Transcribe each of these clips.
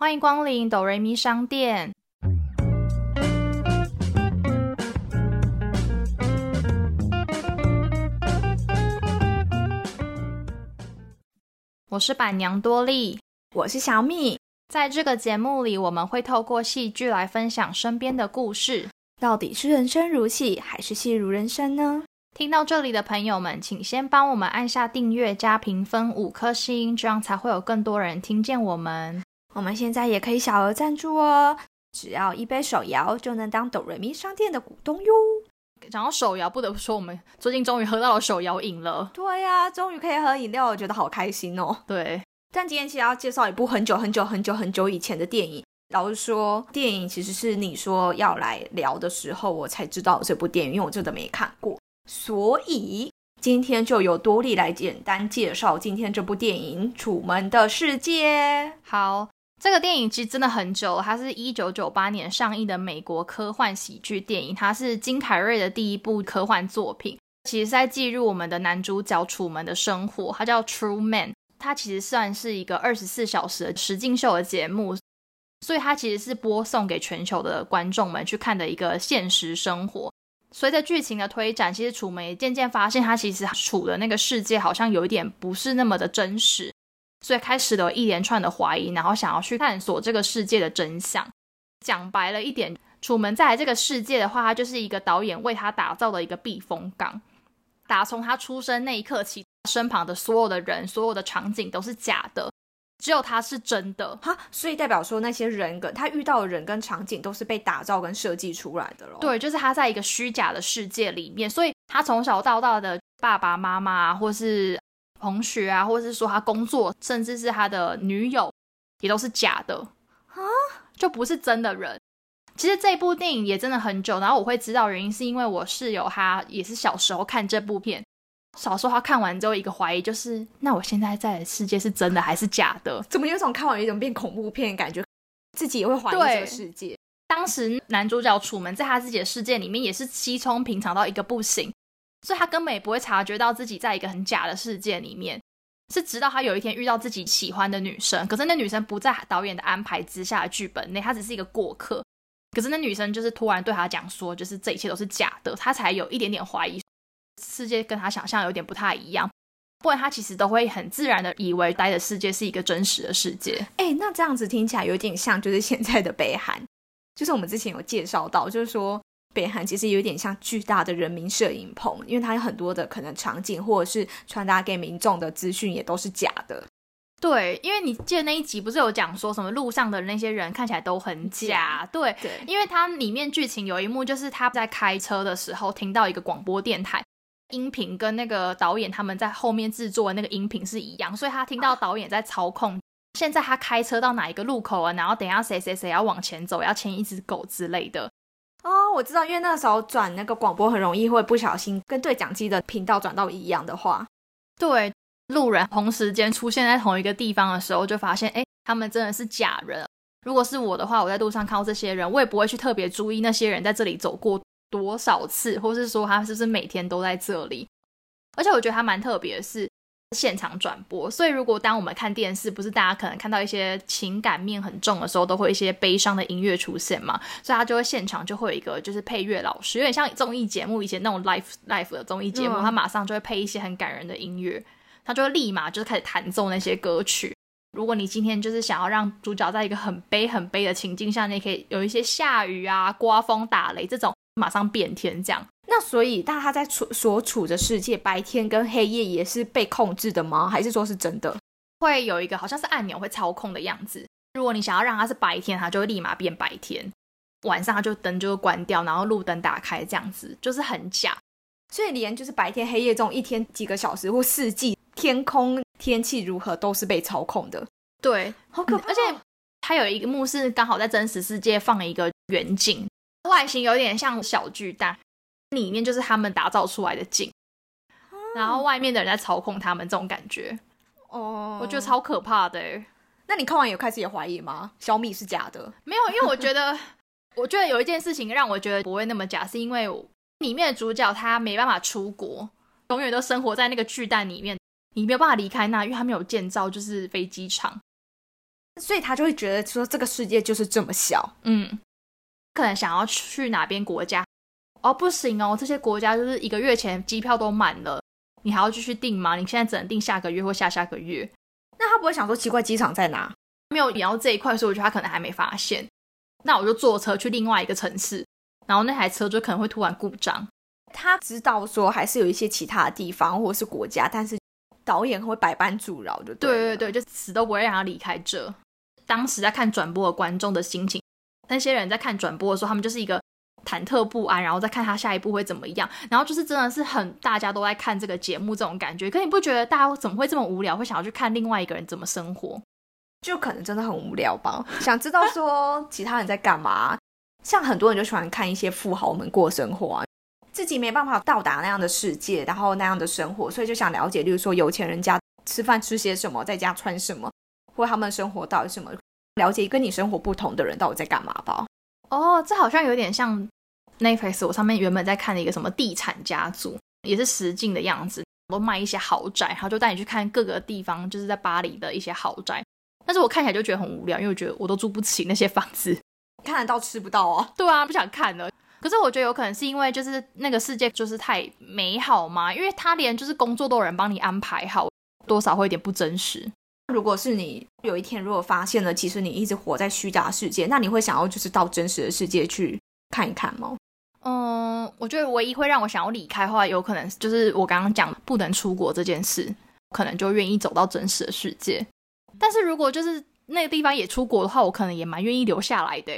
欢迎光临哆瑞咪商店。我是板娘多莉，我是小米。在这个节目里，我们会透过戏剧来分享身边的故事。到底是人生如戏，还是戏如人生呢？听到这里的朋友们，请先帮我们按下订阅加评分五颗星，这样才会有更多人听见我们。我们现在也可以小额赞助哦，只要一杯手摇就能当哆瑞咪商店的股东哟。讲到手摇，不得不说，我们最近终于喝到了手摇饮了。对呀，终于可以喝饮料，我觉得好开心哦。对，但今天其实要介绍一部很久很久很久很久以前的电影。老实说，电影其实是你说要来聊的时候，我才知道这部电影，因为我真的没看过。所以今天就由多莉来简单介绍今天这部电影《楚门的世界》。好。这个电影其实真的很久了，它是一九九八年上映的美国科幻喜剧电影，它是金凯瑞的第一部科幻作品，其实在记录我们的男主角楚门的生活。它叫《True Man》，它其实算是一个二十四小时的实境秀的节目，所以它其实是播送给全球的观众们去看的一个现实生活。随着剧情的推展，其实楚门也渐渐发现，他其实处的那个世界好像有一点不是那么的真实。所以开始了一连串的怀疑，然后想要去探索这个世界的真相。讲白了一点，楚门在这个世界的话，他就是一个导演为他打造的一个避风港。打从他出生那一刻起，身旁的所有的人、所有的场景都是假的，只有他是真的。哈，所以代表说那些人跟他遇到的人跟场景都是被打造跟设计出来的咯。对，就是他在一个虚假的世界里面，所以他从小到大的爸爸妈妈或是。同学啊，或者是说他工作，甚至是他的女友，也都是假的啊，就不是真的人。其实这部电影也真的很久，然后我会知道原因，是因为我室友他也是小时候看这部片，小时候他看完之后一个怀疑就是，那我现在在的世界是真的还是假的？怎么有种看完有一种变恐怖片的感觉，自己也会怀疑这个世界。当时男主角楚门在他自己的世界里面也是稀松平常到一个不行。所以他根本也不会察觉到自己在一个很假的世界里面，是直到他有一天遇到自己喜欢的女生，可是那女生不在导演的安排之下的剧本内，她只是一个过客。可是那女生就是突然对他讲说，就是这一切都是假的，他才有一点点怀疑世界跟他想象有点不太一样。不然他其实都会很自然的以为待的世界是一个真实的世界。哎，那这样子听起来有点像就是现在的北韩，就是我们之前有介绍到，就是说。北韩其实有点像巨大的人民摄影棚，因为它有很多的可能场景，或者是传达给民众的资讯也都是假的。对，因为你记得那一集不是有讲说什么路上的那些人看起来都很假？对，对，因为它里面剧情有一幕就是他在开车的时候听到一个广播电台音频，跟那个导演他们在后面制作的那个音频是一样，所以他听到导演在操控。现在他开车到哪一个路口啊？然后等下谁谁谁要往前走，要牵一只狗之类的。哦，我知道，因为那时候转那个广播很容易会不小心跟对讲机的频道转到一样的话，对，路人同时间出现在同一个地方的时候，就发现，哎，他们真的是假人。如果是我的话，我在路上看到这些人，我也不会去特别注意那些人在这里走过多少次，或是说他是不是每天都在这里。而且我觉得他蛮特别的是。现场转播，所以如果当我们看电视，不是大家可能看到一些情感面很重的时候，都会一些悲伤的音乐出现嘛？所以他就会现场就会有一个就是配乐老师，有点像综艺节目以前那种 live live 的综艺节目，他马上就会配一些很感人的音乐，他就会立马就是开始弹奏那些歌曲。如果你今天就是想要让主角在一个很悲很悲的情境下，你可以有一些下雨啊、刮风打雷这种，马上变天这样。那所以，但他在处所处的世界，白天跟黑夜也是被控制的吗？还是说是真的？会有一个好像是按钮会操控的样子。如果你想要让它是白天，它就会立马变白天；晚上它就灯就会关掉，然后路灯打开，这样子就是很假。所以连就是白天黑夜这种一天几个小时或四季天空天气如何都是被操控的。对，好可怕。而且它有一个幕是刚好在真实世界放一个远景，外形有点像小巨蛋。里面就是他们打造出来的景，然后外面的人在操控他们，这种感觉哦，我觉得超可怕的。那你看完有开始也怀疑吗？小米是假的？没有，因为我觉得，我觉得有一件事情让我觉得不会那么假，是因为里面的主角他没办法出国，永远都生活在那个巨蛋里面，你没有办法离开那，因为他没有建造就是飞机场。所以他就会觉得说这个世界就是这么小。嗯，可能想要去哪边国家，哦，不行哦，这些国家就是一个月前机票都满了，你还要继续订吗？你现在只能订下个月或下下个月。那他不会想说奇怪机场在哪？没有聊到这一块，所以我觉得他可能还没发现。那我就坐车去另外一个城市，然后那台车就可能会突然故障。他知道说还是有一些其他的地方或者是国家，但是导演会百般阻挠，就对对对，就死都不会让他离开这。当时在看转播的观众的心情，那些人在看转播的时候，他们就是一个忐忑不安，然后再看他下一步会怎么样，然后就是真的是很大家都在看这个节目这种感觉。可你不觉得大家怎么会这么无聊，会想要去看另外一个人怎么生活？就可能真的很无聊吧，想知道说 其他人在干嘛。像很多人就喜欢看一些富豪们过生活啊，自己没办法到达那样的世界，然后那样的生活，所以就想了解，例如说有钱人家吃饭吃些什么，在家穿什么，或他们生活到底什么，了解跟你生活不同的人到底在干嘛吧。哦，这好像有点像 Netflix，我上面原本在看的一个什么地产家族，也是实境的样子，都卖一些豪宅，然后就带你去看各个地方，就是在巴黎的一些豪宅。但是我看起来就觉得很无聊，因为我觉得我都住不起那些房子，看得到吃不到哦。对啊，不想看了。可是我觉得有可能是因为就是那个世界就是太美好嘛，因为他连就是工作都有人帮你安排好，多少会有点不真实。如果是你有一天如果发现了，其实你一直活在虚假世界，那你会想要就是到真实的世界去看一看吗？嗯，我觉得唯一会让我想要离开的话，有可能就是我刚刚讲不能出国这件事，可能就愿意走到真实的世界。但是如果就是那个地方也出国的话，我可能也蛮愿意留下来的，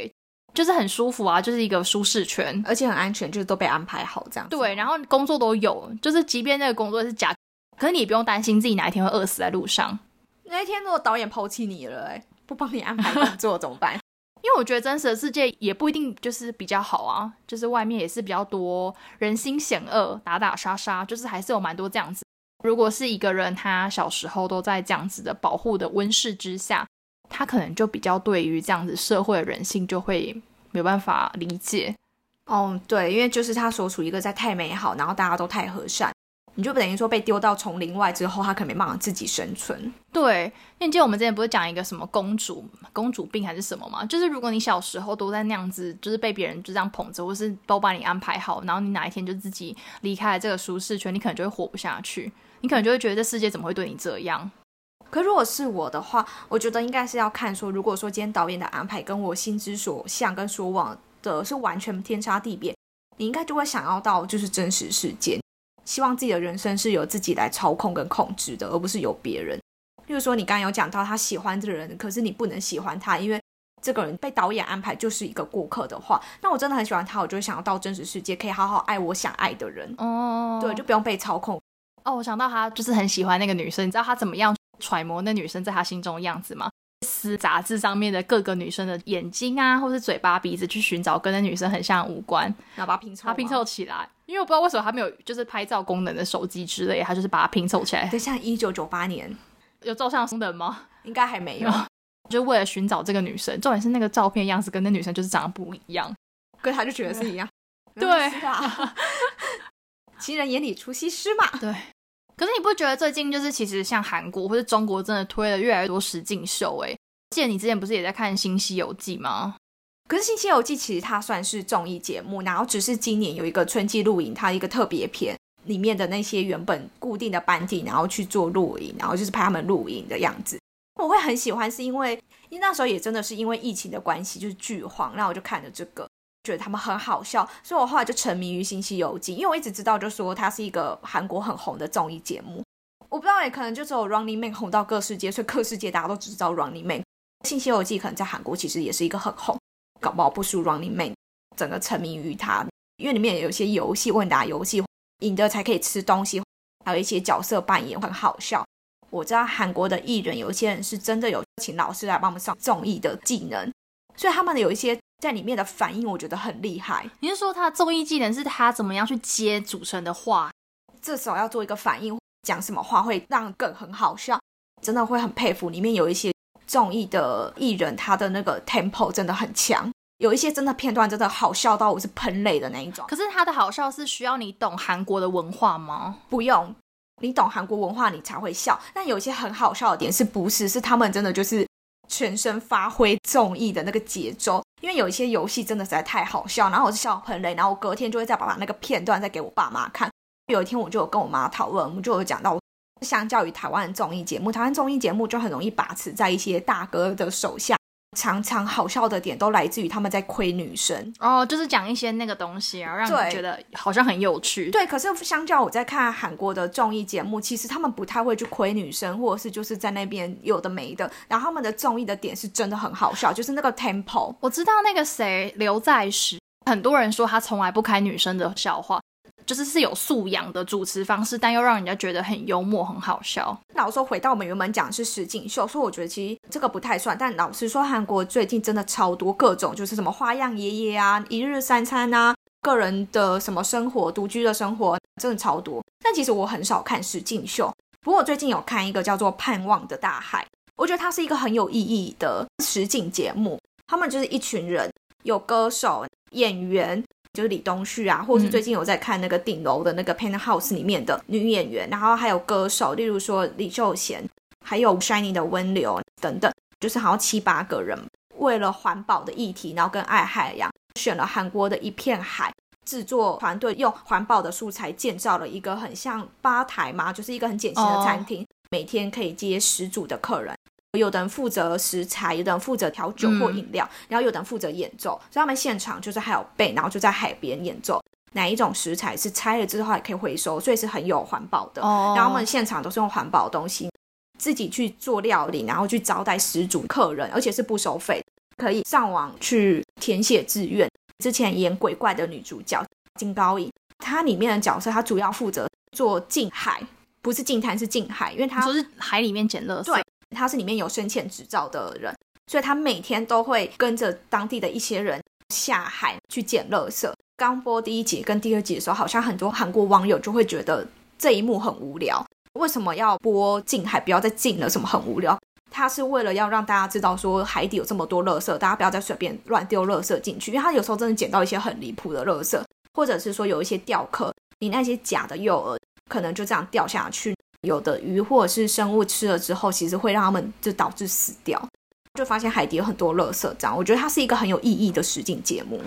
就是很舒服啊，就是一个舒适圈，而且很安全，就是都被安排好这样。对，然后工作都有，就是即便那个工作是假，可是你也不用担心自己哪一天会饿死在路上。那一天如果导演抛弃你了，哎，不帮你安排工作怎么办？因为我觉得真实的世界也不一定就是比较好啊，就是外面也是比较多人心险恶、打打杀杀，就是还是有蛮多这样子。如果是一个人，他小时候都在这样子的保护的温室之下，他可能就比较对于这样子社会的人性就会没有办法理解。哦，对，因为就是他所处一个在太美好，然后大家都太和善。你就等于说被丢到丛林外之后，他可能没办法自己生存。对，因为记得我们之前不是讲一个什么公主公主病还是什么吗？就是如果你小时候都在那样子，就是被别人就这样捧着，或是都把你安排好，然后你哪一天就自己离开了这个舒适圈，你可能就会活不下去。你可能就会觉得这世界怎么会对你这样？可如果是我的话，我觉得应该是要看说，如果说今天导演的安排跟我心之所向跟所往的是完全天差地别，你应该就会想要到就是真实世界。希望自己的人生是由自己来操控跟控制的，而不是由别人。例如说，你刚刚有讲到他喜欢这个人，可是你不能喜欢他，因为这个人被导演安排就是一个过客的话，那我真的很喜欢他，我就会想要到真实世界，可以好好爱我想爱的人。哦，对，就不用被操控。哦，我想到他就是很喜欢那个女生，你知道他怎么样揣摩那女生在他心中的样子吗？撕杂志上面的各个女生的眼睛啊，或是嘴巴、鼻子，去寻找跟那女生很像五官，然后把它拼凑，他拼凑起来。因为我不知道为什么他没有就是拍照功能的手机之类，他就是把它拼凑起来。对，像一九九八年有照相功能吗？应该还没有。就为了寻找这个女生，重点是那个照片样子跟那女生就是长得不一样，可他就觉得是一样。对啊，情人眼里出西施嘛。对。可是你不觉得最近就是其实像韩国或者中国真的推了越来越多实境秀？哎，记得你之前不是也在看《新西游记》吗？可是《新西游记》其实它算是综艺节目，然后只是今年有一个春季录影，它一个特别篇里面的那些原本固定的班底，然后去做录影，然后就是拍他们录影的样子。我会很喜欢，是因为因为那时候也真的是因为疫情的关系，就是剧荒，然后我就看了这个，觉得他们很好笑，所以我后来就沉迷于《新西游记》，因为我一直知道，就说它是一个韩国很红的综艺节目。我不知道，也可能就只有 Running Man 红到各世界，所以各世界大家都只知道 Running Man。《新西游记》可能在韩国其实也是一个很红。搞不好不输 Running Man，整个沉迷于它，因为里面有一些游戏问答游戏，赢的才可以吃东西，还有一些角色扮演很好笑。我知道韩国的艺人有一些人是真的有请老师来帮我们上综艺的技能，所以他们有一些在里面的反应，我觉得很厉害。你是说他的综艺技能是他怎么样去接主持人的话，这时候要做一个反应，讲什么话会让更很好笑，真的会很佩服。里面有一些。综艺的艺人，他的那个 tempo 真的很强，有一些真的片段真的好笑到我是喷泪的那一种。可是他的好笑是需要你懂韩国的文化吗？不用，你懂韩国文化你才会笑。但有一些很好笑的点是不是？是他们真的就是全身发挥综艺的那个节奏。因为有一些游戏真的实在太好笑，然后我是笑喷泪，然后我隔天就会再把把那个片段再给我爸妈看。有一天我就有跟我妈讨论，我们就有讲到，相较于台湾综艺节目，台湾综艺节目就很容易把持在一些大哥的手下。常常好笑的点都来自于他们在亏女生哦，就是讲一些那个东西，然后让你觉得好像很有趣。对，可是相较我在看韩国的综艺节目，其实他们不太会去亏女生，或者是就是在那边有的没的。然后他们的综艺的点是真的很好笑，就是那个 tempo。我知道那个谁刘在石，很多人说他从来不开女生的笑话。就是是有素养的主持方式，但又让人家觉得很幽默、很好笑。老说，回到我们原本讲的是实景秀，所以我觉得其实这个不太算。但老实说，韩国最近真的超多各种，就是什么花样爷爷啊、一日三餐啊、个人的什么生活、独居的生活，真的超多。但其实我很少看实景秀，不过我最近有看一个叫做《盼望的大海》，我觉得它是一个很有意义的实景节目。他们就是一群人，有歌手、演员。就是李东旭啊，或者是最近有在看那个顶楼的那个 Penthouse 里面的女演员，然后还有歌手，例如说李秀贤，还有 Shining 的温流等等，就是好像七八个人为了环保的议题，然后跟爱海洋，选了韩国的一片海制作团队，用环保的素材建造了一个很像吧台嘛，就是一个很简型的餐厅，每天可以接十组的客人。有的人负责食材，有的人负责调酒或饮料，然后有的人负责演奏。所以他们现场就是还有背，然后就在海边演奏。哪一种食材是拆了之后还可以回收，所以是很有环保的。然后他们现场都是用环保的东西，自己去做料理，然后去招待十组客人，而且是不收费，可以上网去填写志愿。之前演鬼怪的女主角金高颖，她里面的角色，她主要负责做近海，不是近滩，是近海，因为她说是海里面捡垃圾。他是里面有深潜执照的人，所以他每天都会跟着当地的一些人下海去捡垃圾。刚播第一集跟第二集的时候，好像很多韩国网友就会觉得这一幕很无聊，为什么要播近海？不要再近了，什么很无聊？他是为了要让大家知道说海底有这么多垃圾，大家不要再随便乱丢垃圾进去，因为他有时候真的捡到一些很离谱的垃圾，或者是说有一些钓客，你那些假的诱饵可能就这样掉下去。有的鱼或者是生物吃了之后，其实会让他们就导致死掉。就发现海底有很多垃圾，这样我觉得它是一个很有意义的实景节目。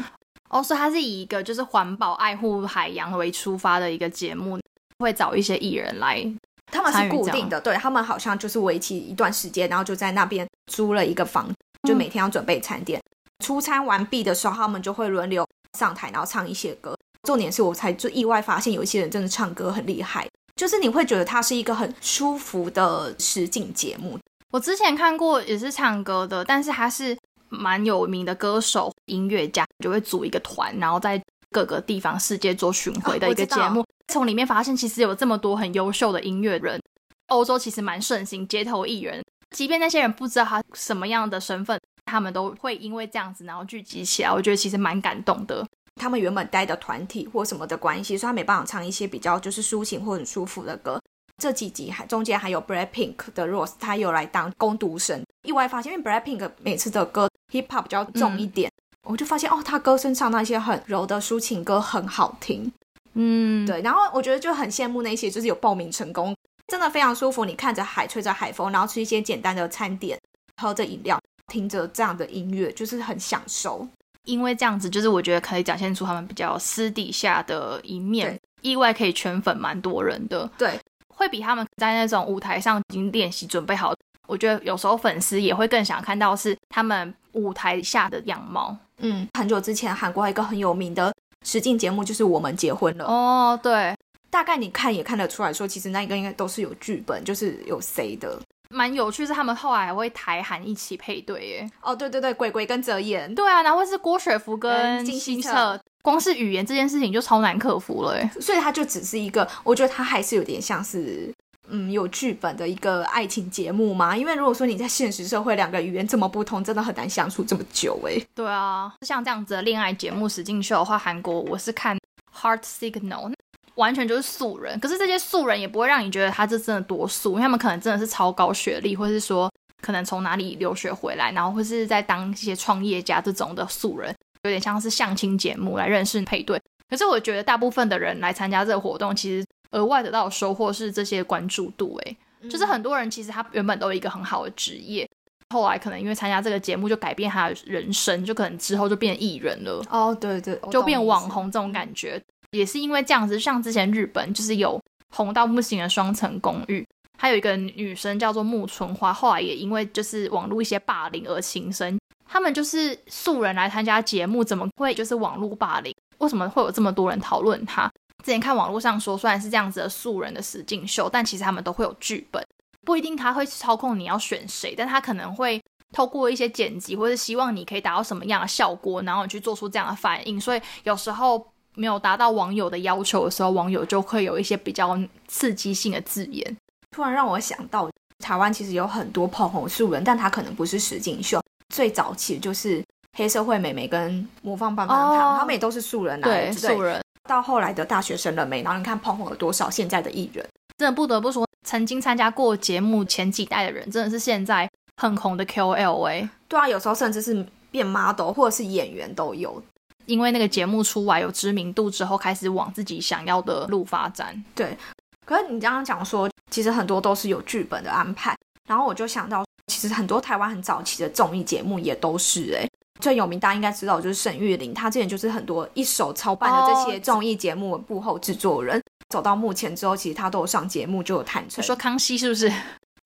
哦，所以它是以一个就是环保、爱护海洋为出发的一个节目，会找一些艺人来。他们是固定的，对他们好像就是为期一段时间，然后就在那边租了一个房，就每天要准备餐点。出餐完毕的时候，他们就会轮流上台，然后唱一些歌。重点是我才就意外发现，有一些人真的唱歌很厉害。就是你会觉得它是一个很舒服的实景节目。我之前看过也是唱歌的，但是他是蛮有名的歌手、音乐家，就会组一个团，然后在各个地方世界做巡回的一个节目。从里面发现，其实有这么多很优秀的音乐人。欧洲其实蛮盛行街头艺人，即便那些人不知道他什么样的身份，他们都会因为这样子然后聚集起来。我觉得其实蛮感动的。他们原本待的团体或什么的关系，所以他没办法唱一些比较就是抒情或很舒服的歌。这几集还中间还有 Blackpink 的 Rose，他有来当攻读生。意外发现，因为 Blackpink 每次的歌 Hip Hop 比较重一点，我就发现哦，他歌声唱那些很柔的抒情歌很好听。嗯，对。然后我觉得就很羡慕那些就是有报名成功，真的非常舒服。你看着海，吹着海风，然后吃一些简单的餐点，喝着饮料，听着这样的音乐，就是很享受。因为这样子，就是我觉得可以展现出他们比较私底下的一面，意外可以圈粉蛮多人的。对，会比他们在那种舞台上已经练习准备好。我觉得有时候粉丝也会更想看到是他们舞台下的样貌。嗯，很久之前韩国一个很有名的实境节目就是《我们结婚了》。哦，对，大概你看也看得出来说，其实那个应该都是有剧本，就是有谁的。蛮有趣，是他们后来还会台韩一起配对耶。哦，对对对，鬼鬼跟泽演，对啊，然后是郭雪芙跟金星澈，光是语言这件事情就超难克服了。所以他就只是一个，我觉得他还是有点像是，嗯，有剧本的一个爱情节目嘛。因为如果说你在现实社会，两个语言这么不同，真的很难相处这么久哎。对啊，像这样子的恋爱节目实境秀的话，韩国我是看 Heart Signal。完全就是素人，可是这些素人也不会让你觉得他这真的多素，因为他们可能真的是超高学历，或是说可能从哪里留学回来，然后或是在当一些创业家这种的素人，有点像是相亲节目来认识配对。可是我觉得大部分的人来参加这个活动，其实额外得到的收获是这些关注度。诶，就是很多人其实他原本都有一个很好的职业，后来可能因为参加这个节目，就改变他的人生，就可能之后就变艺人了。哦，对对，就变网红这种感觉，也是因为这样子。像之前日本就是有红到不行的双层公寓，还有一个女生叫做木村花，后来也因为就是网络一些霸凌而轻生。他们就是素人来参加节目，怎么会就是网络霸凌？为什么会有这么多人讨论他？之前看网络上说，虽然是这样子的素人的实境秀，但其实他们都会有剧本。不一定他会操控你要选谁，但他可能会透过一些剪辑，或是希望你可以达到什么样的效果，然后你去做出这样的反应。所以有时候没有达到网友的要求的时候，网友就会有一些比较刺激性的字眼。突然让我想到，台湾其实有很多捧红素人，但他可能不是实境秀。最早期就是黑社会美眉跟魔方棒棒糖，他们也都是素人来，对素人。到后来的大学生了没？然后你看捧红了多少现在的艺人，真的不得不说。曾经参加过节目前几代的人，真的是现在很红的 KOL 哎。对啊，有时候甚至是变 model 或者是演员都有。因为那个节目出来有知名度之后，开始往自己想要的路发展。对，可是你刚刚讲说，其实很多都是有剧本的安排。然后我就想到，其实很多台湾很早期的综艺节目也都是哎，最有名大家应该知道就是沈玉琳，她之前就是很多一手操办的这些综艺节目幕后制作人。走到目前之后，其实他都有上节目，就有坦诚说康熙是不是？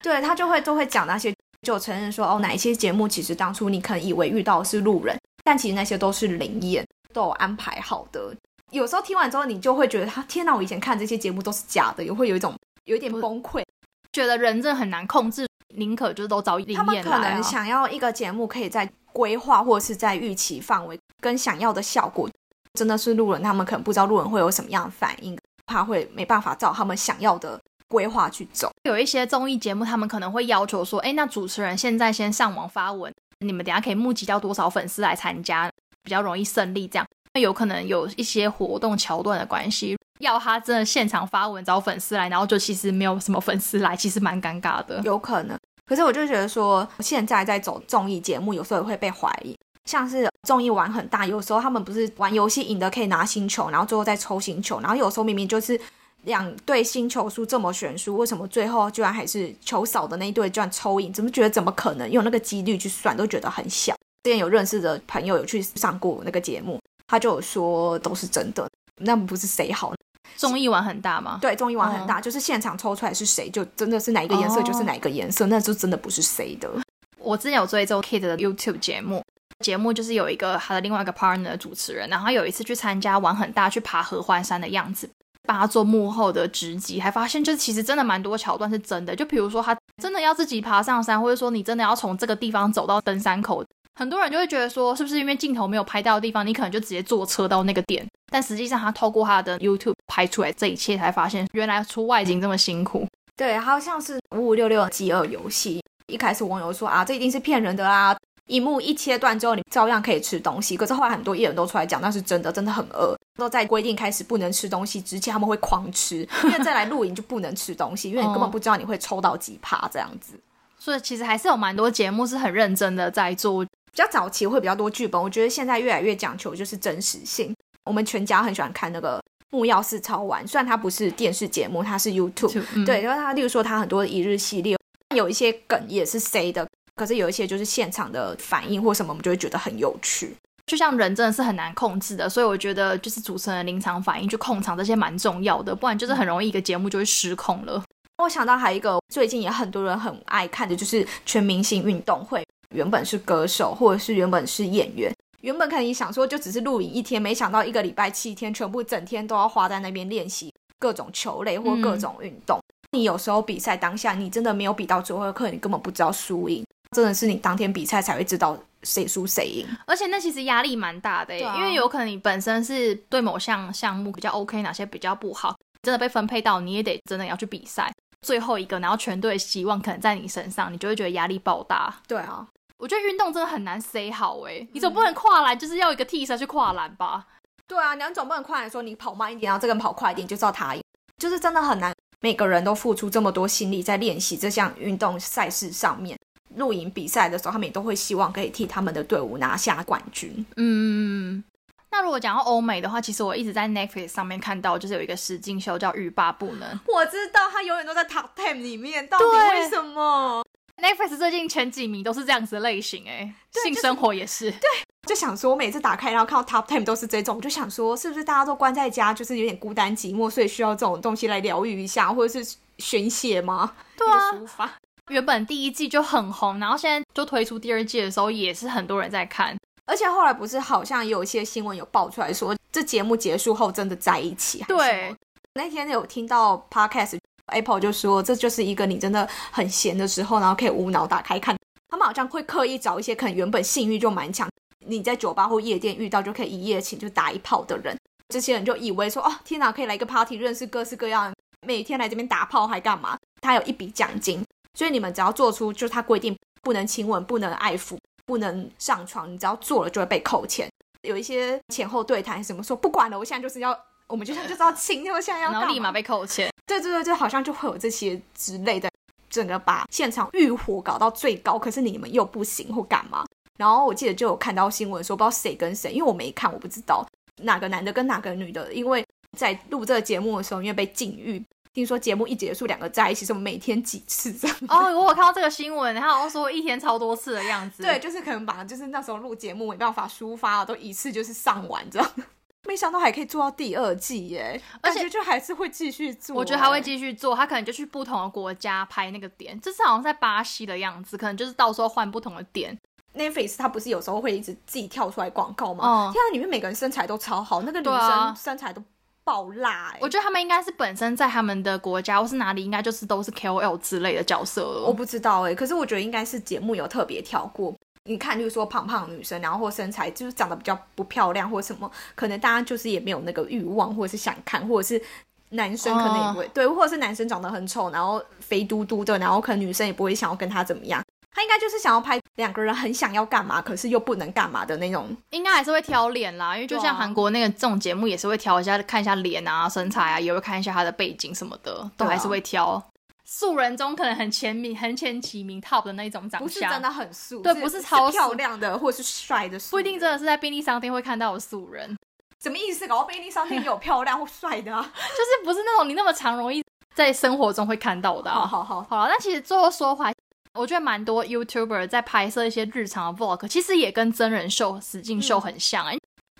对他就会都会讲那些，就承认说哦，哪一些节目其实当初你可能以为遇到的是路人，但其实那些都是灵验，都有安排好的。有时候听完之后，你就会觉得他天哪，我以前看这些节目都是假的，也会有一种有一点崩溃，觉得人真的很难控制，宁可就是都找灵验他们可能想要一个节目可以在规划或者是在预期范围跟想要的效果，真的是路人，他们可能不知道路人会有什么样的反应。怕会没办法照他们想要的规划去走。有一些综艺节目，他们可能会要求说：“哎，那主持人现在先上网发文，你们等下可以募集到多少粉丝来参加，比较容易胜利。”这样，那有可能有一些活动桥段的关系，要他真的现场发文找粉丝来，然后就其实没有什么粉丝来，其实蛮尴尬的。有可能，可是我就觉得说，现在在走综艺节目，有时候也会被怀疑。像是综艺玩很大，有时候他们不是玩游戏赢的可以拿星球，然后最后再抽星球，然后有时候明明就是两对星球数这么悬殊，为什么最后居然还是球少的那一队居然抽赢？怎么觉得怎么可能？用那个几率去算都觉得很小。之前有认识的朋友有去上过那个节目，他就有说都是真的，那不是谁好？综艺玩很大吗？对，综艺玩很大，就是现场抽出来是谁，就真的是哪一个颜色就是哪一个颜色，那就真的不是谁的。我之前有追周 Kid 的 YouTube 节目。节目就是有一个他的另外一个 partner 主持人，然后有一次去参加玩很大去爬合欢山的样子，帮他做幕后的直击，还发现就是其实真的蛮多桥段是真的。就比如说他真的要自己爬上山，或者说你真的要从这个地方走到登山口，很多人就会觉得说是不是因为镜头没有拍到的地方，你可能就直接坐车到那个点。但实际上他透过他的 YouTube 拍出来这一切，才发现原来出外景这么辛苦。对，好像是五五六六饥饿游戏，一开始网友说啊，这一定是骗人的啊。一幕一切断之后，你照样可以吃东西。可是后来很多艺人都出来讲，那是真的，真的很饿。都在规定开始不能吃东西之前，他们会狂吃，因为再来露营就不能吃东西，因为你根本不知道你会抽到几趴这样子。所以其实还是有蛮多节目是很认真的在做。比较早期会比较多剧本，我觉得现在越来越讲求就是真实性。我们全家很喜欢看那个木曜四超玩，虽然它不是电视节目，它是 YouTube。对，因为它例如说它很多一日系列，有一些梗也是 C 的。可是有一些就是现场的反应或什么，我们就会觉得很有趣。就像人真的是很难控制的，所以我觉得就是主持人临场反应去控场这些蛮重要的，不然就是很容易一个节目就会失控了。我想到还有一个最近也很多人很爱看的，就是全明星运动会。原本是歌手或者是原本是演员，原本可以想说就只是录影一天，没想到一个礼拜七天，全部整天都要花在那边练习各种球类或各种运动。你有时候比赛当下，你真的没有比到最后一刻，你根本不知道输赢。真的是你当天比赛才会知道谁输谁赢，而且那其实压力蛮大的，因为有可能你本身是对某项项目比较 OK，哪些比较不好，真的被分配到你也得真的要去比赛最后一个，然后全队希望可能在你身上，你就会觉得压力爆大。对啊，我觉得运动真的很难 say 好哎，你总不能跨栏就是要一个替身去跨栏吧？对啊，你总不能跨栏说你跑慢一点，然后这个人跑快一点就知道他赢，就是真的很难。每个人都付出这么多心力在练习这项运动赛事上面。露营比赛的时候，他们也都会希望可以替他们的队伍拿下冠军。嗯，那如果讲到欧美的话，其实我一直在 Netflix 上面看到，就是有一个实境秀叫《欲罢不能》。我知道他永远都在 Top Ten 里面，到底为什么？Netflix 最近前几名都是这样子的类型，哎，性生活也是。对，就想说，我每次打开然后看到 Top Ten 都是这种，我就想说，是不是大家都关在家，就是有点孤单寂寞，所以需要这种东西来疗愈一下，或者是宣泄吗？对啊。原本第一季就很红，然后现在就推出第二季的时候，也是很多人在看。而且后来不是好像有一些新闻有爆出来说，这节目结束后真的在一起。对，那天有听到 Podcast Apple 就说，这就是一个你真的很闲的时候，然后可以无脑打开看。他们好像会刻意找一些可能原本性欲就蛮强，你在酒吧或夜店遇到就可以一夜情就打一炮的人，这些人就以为说，哦，天哪，可以来一个 party，认识各式各样，每天来这边打炮还干嘛？他有一笔奖金。所以你们只要做出，就是他规定不能亲吻、不能爱抚、不能上床，你只要做了就会被扣钱。有一些前后对谈什么说不管了，我现在就是要，我们就像就是要亲，我现在要，然后立马被扣钱。对对对，就好像就会有这些之类的，整个把现场欲火搞到最高，可是你们又不行或干嘛。然后我记得就有看到新闻说，不知道谁跟谁，因为我没看，我不知道哪个男的跟哪个女的，因为在录这个节目的时候，因为被禁欲。听说节目一结束，两个在一起，什么每天几次这样？哦，我有看到这个新闻，他好像说一天超多次的样子。对，就是可能把就是那时候录节目没办法抒发，都一次就是上完这样。没想到还可以做到第二季耶，而且就还是会继续做。我觉得他会继续做，他可能就去不同的国家拍那个点。这次好像在巴西的样子，可能就是到时候换不同的点。Netflix 他不是有时候会一直自己跳出来广告吗？天啊，里面每个人身材都超好，那个女生身材都。爆辣！我觉得他们应该是本身在他们的国家或是哪里，应该就是都是 KOL 之类的角色了。我不知道哎，可是我觉得应该是节目有特别挑过。你看，就是说胖胖女生，然后或身材就是长得比较不漂亮，或什么，可能大家就是也没有那个欲望，或者是想看，或者是男生可能也不会对，或者是男生长得很丑，然后肥嘟嘟的，然后可能女生也不会想要跟他怎么样。他应该就是想要拍两个人很想要干嘛，可是又不能干嘛的那种。应该还是会挑脸啦，因为就像韩国那个这种节目，也是会挑一下，看一下脸啊、身材啊，也会看一下他的背景什么的，都还是会挑。素人中可能很前名、很前几名 top 的那种长相，不是真的很素，对，不是超漂亮的，或者是帅的，不一定真的是在便利商店会看到的素人。什么意思？搞到便利商店有漂亮或帅的，啊 就是不是那种你那么常容易在生活中会看到的。好好好，好了，那其实最后说回来。我觉得蛮多 YouTuber 在拍摄一些日常的 Vlog，其实也跟真人秀、实境秀很像哎。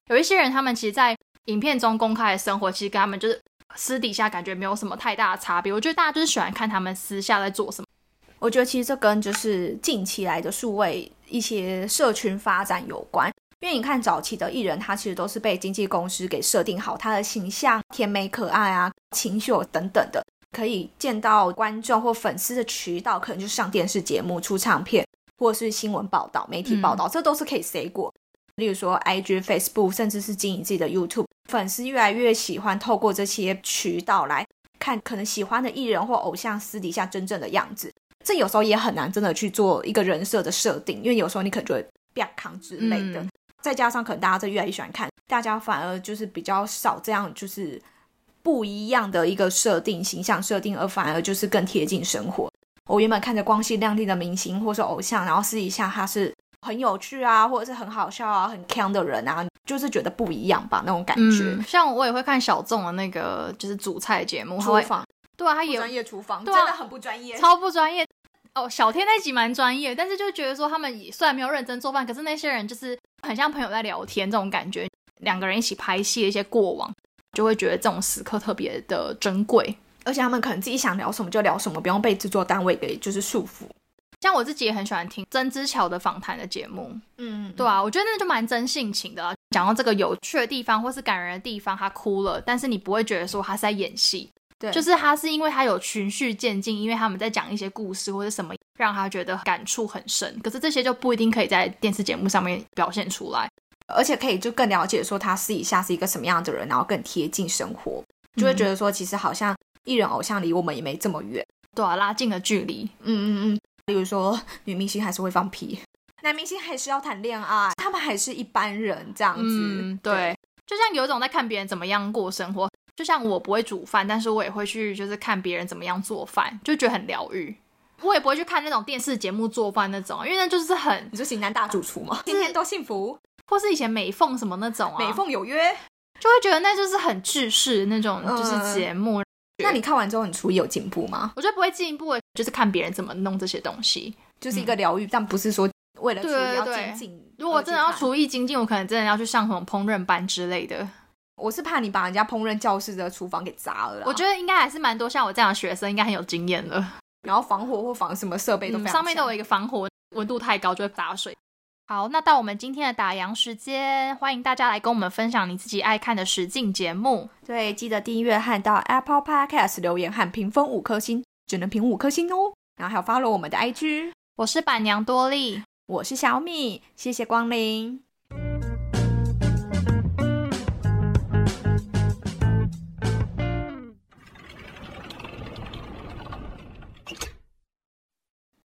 有一些人，他们其实，在影片中公开的生活，其实跟他们就是私底下感觉没有什么太大的差别。我觉得大家就是喜欢看他们私下在做什么。我觉得其实这跟就是近期来的数位一些社群发展有关。因为你看早期的艺人，他其实都是被经纪公司给设定好他的形象，甜美可爱啊、清秀等等的。可以见到观众或粉丝的渠道，可能就是上电视节目、出唱片，或者是新闻报道、媒体报道，这都是可以 say 过。例如说，IG、Facebook，甚至是经营自己的 YouTube，粉丝越来越喜欢透过这些渠道来看可能喜欢的艺人或偶像私底下真正的样子。这有时候也很难真的去做一个人设的设定，因为有时候你可能就会变康之类的。再加上可能大家这越来越喜欢看，大家反而就是比较少这样就是。不一样的一个设定形象设定，而反而就是更贴近生活。我原本看着光鲜亮丽的明星或是偶像，然后私底下他是很有趣啊，或者是很好笑啊、很强的人啊，就是觉得不一样吧，那种感觉。像我也会看小众的那个就是煮菜节目，厨房。对啊，他也专业厨房，真的很不专业，超不专业。哦，小天那集蛮专业，但是就觉得说他们也虽然没有认真做饭，可是那些人就是很像朋友在聊天这种感觉，两个人一起拍戏的一些过往。就会觉得这种时刻特别的珍贵，而且他们可能自己想聊什么就聊什么，不用被制作单位给就是束缚。像我自己也很喜欢听曾之乔的访谈的节目，嗯，对啊，我觉得那就蛮真性情的。啊讲到这个有趣的地方或是感人的地方，他哭了，但是你不会觉得说他是在演戏，对，就是他是因为他有循序渐进，因为他们在讲一些故事或者什么，让他觉得感触很深。可是这些就不一定可以在电视节目上面表现出来。而且可以就更了解说他私底下是一个什么样的人，然后更贴近生活，就会觉得说其实好像艺人偶像离我们也没这么远，对啊，拉近了距离。嗯嗯嗯，例如说女明星还是会放屁，男明星还是要谈恋爱，他们还是一般人这样子。对，就像有一种在看别人怎么样过生活，就像我不会煮饭，但是我也会去就是看别人怎么样做饭，就觉得很疗愈。我也不会去看那种电视节目做饭那种，因为那就是很你说型男大主厨嘛，今天都幸福。或是以前美凤什么那种啊，美凤有约，就会觉得那就是很制式那种，就是节目。那你看完之后，你厨艺有进步吗？我觉得不会进步，就是看别人怎么弄这些东西。就是一个疗愈，但不是说为了厨艺要精进。如果真的要厨艺精进，我可能真的要去上什么烹饪班之类的。我是怕你把人家烹饪教室的厨房给砸了。我觉得应该还是蛮多像我这样的学生，应该很有经验了。然后防火或防什么设备都非嗯，上面都有一个防火，温度太高就会打水。好，那到我们今天的打烊时间，欢迎大家来跟我们分享你自己爱看的实境节目。对，记得订阅和到 Apple Podcast 留言和评分五颗星，只能评五颗星哦。然后还有 follow 我们的 IG，我是板娘多莉，我是小米，谢谢光临。